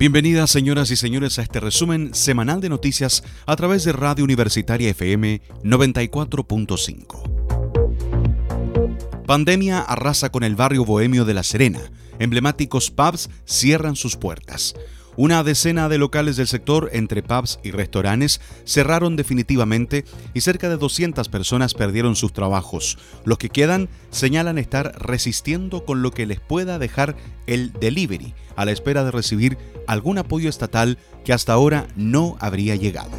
Bienvenidas señoras y señores a este resumen semanal de noticias a través de Radio Universitaria FM 94.5. Pandemia arrasa con el barrio bohemio de La Serena. Emblemáticos pubs cierran sus puertas. Una decena de locales del sector, entre pubs y restaurantes, cerraron definitivamente y cerca de 200 personas perdieron sus trabajos. Los que quedan señalan estar resistiendo con lo que les pueda dejar el delivery, a la espera de recibir algún apoyo estatal que hasta ahora no habría llegado.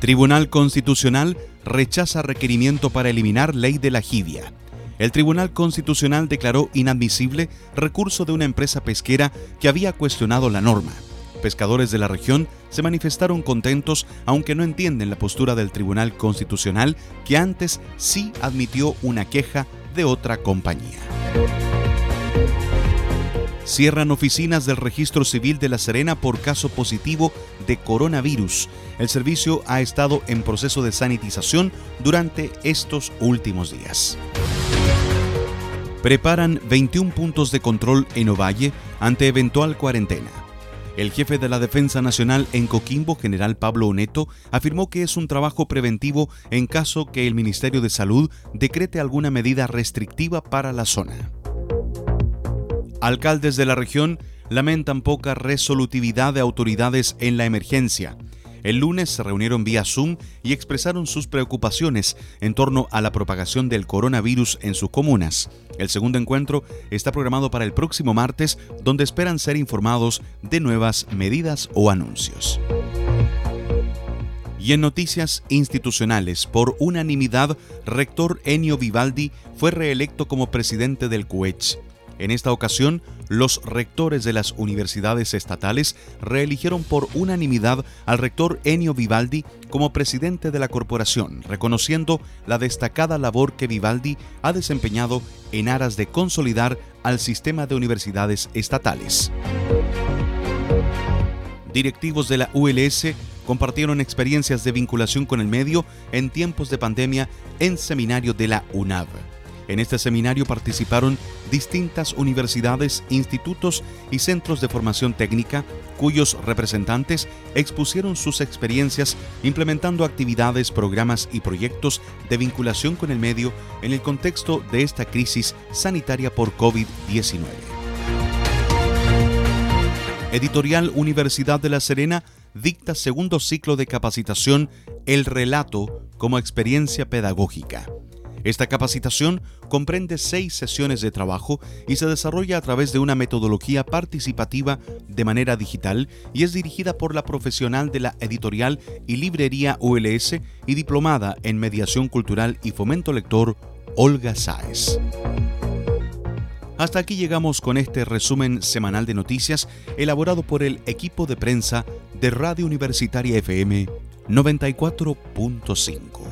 Tribunal Constitucional rechaza requerimiento para eliminar ley de la jibia el Tribunal Constitucional declaró inadmisible recurso de una empresa pesquera que había cuestionado la norma. Pescadores de la región se manifestaron contentos aunque no entienden la postura del Tribunal Constitucional que antes sí admitió una queja de otra compañía. Cierran oficinas del Registro Civil de La Serena por caso positivo de coronavirus. El servicio ha estado en proceso de sanitización durante estos últimos días preparan 21 puntos de control en Ovalle ante eventual cuarentena. El jefe de la Defensa Nacional en Coquimbo, general Pablo Oneto, afirmó que es un trabajo preventivo en caso que el Ministerio de Salud decrete alguna medida restrictiva para la zona. Alcaldes de la región lamentan poca resolutividad de autoridades en la emergencia el lunes se reunieron vía Zoom y expresaron sus preocupaciones en torno a la propagación del coronavirus en sus comunas. El segundo encuentro está programado para el próximo martes, donde esperan ser informados de nuevas medidas o anuncios. Y en noticias institucionales, por unanimidad, rector Enio Vivaldi fue reelecto como presidente del CUECH. En esta ocasión, los rectores de las universidades estatales reeligieron por unanimidad al rector Enio Vivaldi como presidente de la corporación, reconociendo la destacada labor que Vivaldi ha desempeñado en aras de consolidar al sistema de universidades estatales. Directivos de la ULS compartieron experiencias de vinculación con el medio en tiempos de pandemia en seminario de la UNAV. En este seminario participaron distintas universidades, institutos y centros de formación técnica, cuyos representantes expusieron sus experiencias implementando actividades, programas y proyectos de vinculación con el medio en el contexto de esta crisis sanitaria por COVID-19. Editorial Universidad de La Serena dicta segundo ciclo de capacitación El relato como experiencia pedagógica. Esta capacitación comprende seis sesiones de trabajo y se desarrolla a través de una metodología participativa de manera digital y es dirigida por la profesional de la editorial y librería ULS y diplomada en mediación cultural y fomento lector Olga Sáez. Hasta aquí llegamos con este resumen semanal de noticias elaborado por el equipo de prensa de Radio Universitaria FM 94.5.